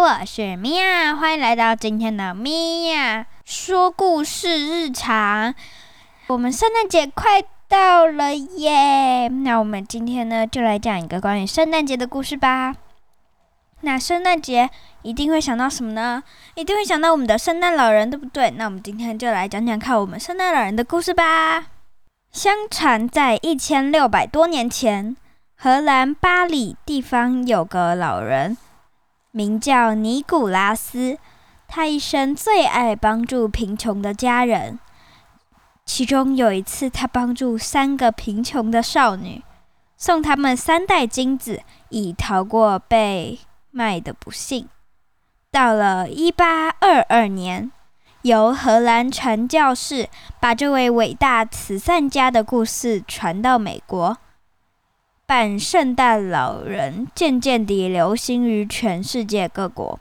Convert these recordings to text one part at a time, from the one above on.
我是米娅，欢迎来到今天的米娅说故事日常。我们圣诞节快到了耶！那我们今天呢，就来讲一个关于圣诞节的故事吧。那圣诞节一定会想到什么呢？一定会想到我们的圣诞老人，对不对？那我们今天就来讲讲看我们圣诞老人的故事吧。相传在一千六百多年前，荷兰巴里地方有个老人。名叫尼古拉斯，他一生最爱帮助贫穷的家人。其中有一次，他帮助三个贫穷的少女，送他们三袋金子，以逃过被卖的不幸。到了一八二二年，由荷兰传教士把这位伟大慈善家的故事传到美国。扮圣诞老人渐渐地流行于全世界各国。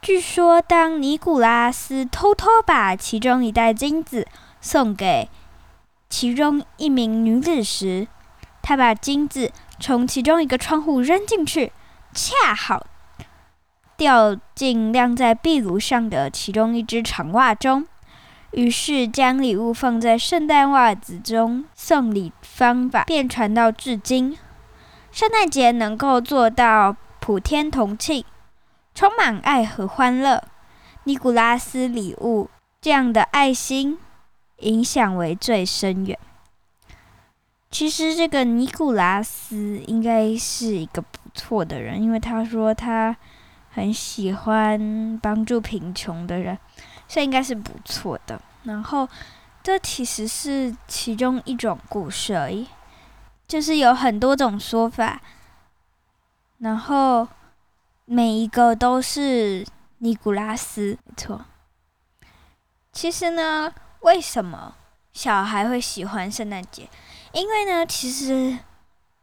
据说，当尼古拉斯偷偷把其中一袋金子送给其中一名女子时，他把金子从其中一个窗户扔进去，恰好掉进晾在壁炉上的其中一只长袜中。于是将礼物放在圣诞袜子中，送礼方法便传到至今。圣诞节能够做到普天同庆，充满爱和欢乐。尼古拉斯礼物这样的爱心影响为最深远。其实这个尼古拉斯应该是一个不错的人，因为他说他很喜欢帮助贫穷的人。这应该是不错的。然后，这其实是其中一种故事而已，就是有很多种说法。然后每一个都是尼古拉斯，没错。其实呢，为什么小孩会喜欢圣诞节？因为呢，其实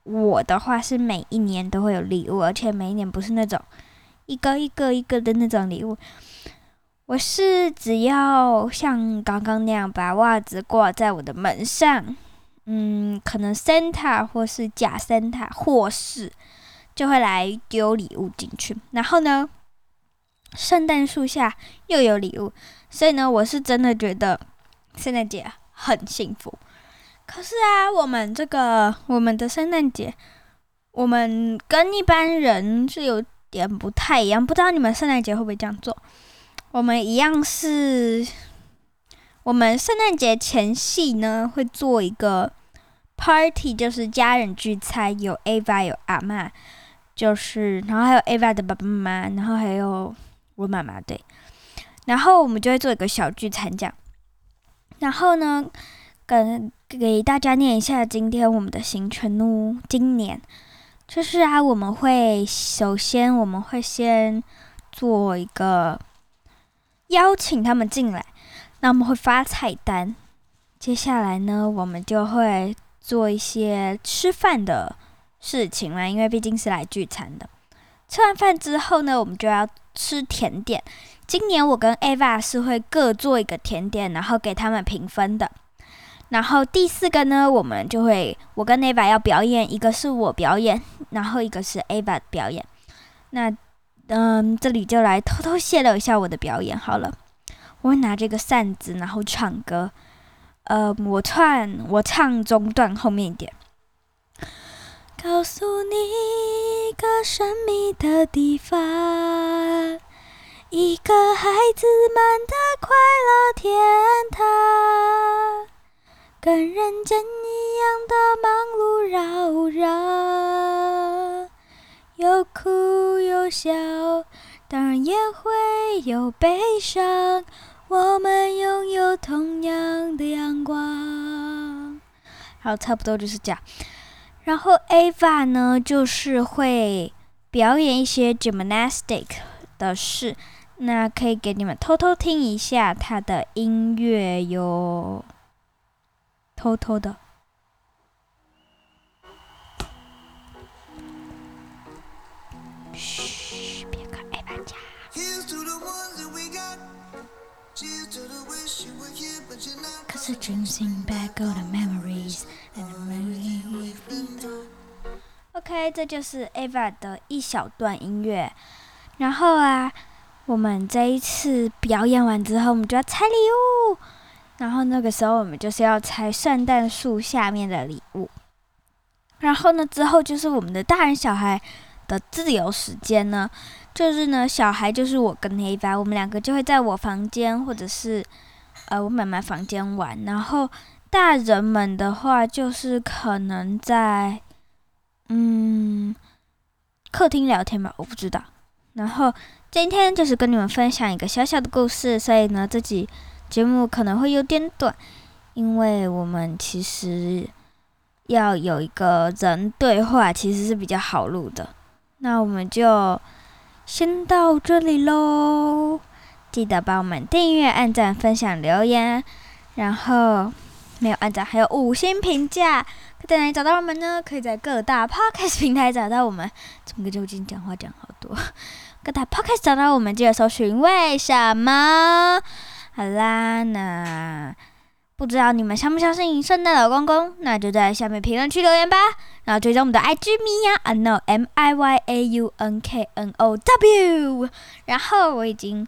我的话是每一年都会有礼物，而且每一年不是那种一个一个一个的那种礼物。我是只要像刚刚那样把袜子挂在我的门上，嗯，可能 Santa 或是假 Santa 或是就会来丢礼物进去。然后呢，圣诞树下又有礼物，所以呢，我是真的觉得圣诞节很幸福。可是啊，我们这个我们的圣诞节，我们跟一般人是有点不太一样，不知道你们圣诞节会不会这样做？我们一样是，我们圣诞节前夕呢会做一个 party，就是家人聚餐，有 Ava 有阿妈，就是然后还有 Ava 的爸爸妈妈，然后还有我妈妈对，然后我们就会做一个小聚餐这样，然后呢跟给大家念一下今天我们的行程哦，今年就是啊我们会首先我们会先做一个。邀请他们进来，那我们会发菜单。接下来呢，我们就会做一些吃饭的事情嘛，因为毕竟是来聚餐的。吃完饭之后呢，我们就要吃甜点。今年我跟 Ava 是会各做一个甜点，然后给他们评分的。然后第四个呢，我们就会我跟 Ava 要表演，一个是我表演，然后一个是 Ava 表演。那。嗯，这里就来偷偷泄露一下我的表演好了。我会拿这个扇子，然后唱歌。呃，我唱，我唱中段后面一点。告诉你一个神秘的地方，一个孩子们的快乐天堂，跟人间一样的忙碌扰攘。有哭有笑，会有悲伤。我们拥有同样的阳光。好，差不多就是这样。然后 Ava 呢，就是会表演一些 gymnastic 的事。那可以给你们偷偷听一下他的音乐哟，偷偷的。OK，这就是 Ava 的一小段音乐。然后啊，我们这一次表演完之后，我们就要拆礼物。然后那个时候，我们就是要拆圣诞树下面的礼物。然后呢，之后就是我们的大人小孩的自由时间呢，就是呢，小孩就是我跟 AVA，，我们两个就会在我房间或者是呃我妈妈房间玩。然后大人们的话，就是可能在嗯客厅聊天吧，我不知道。然后今天就是跟你们分享一个小小的故事，所以呢，这集节目可能会有点短，因为我们其实。要有一个人对话，其实是比较好录的。那我们就先到这里喽。记得帮我们订阅、按赞、分享、留言，然后没有按赞还有五星评价。在哪里找到我们呢？可以在各大 podcast 平台找到我们。怎么就已经讲话讲好多？各大 podcast 找到我们，记得搜寻为什么？好啦，那。不知道你们相不相信圣诞老公公？那就在下面评论区留言吧。然后追踪我们的 IG 咪呀，unknow m i y a u n k n o w。然后我已经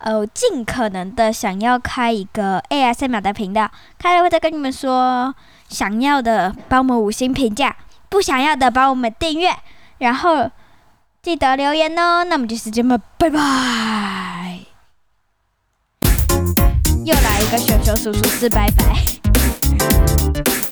呃尽可能的想要开一个 ASMR 的频道，开了会再跟你们说。想要的帮我们五星评价，不想要的帮我们订阅，然后记得留言哦。那么就时间吧，拜拜。又来一个熊熊叔叔四拜拜。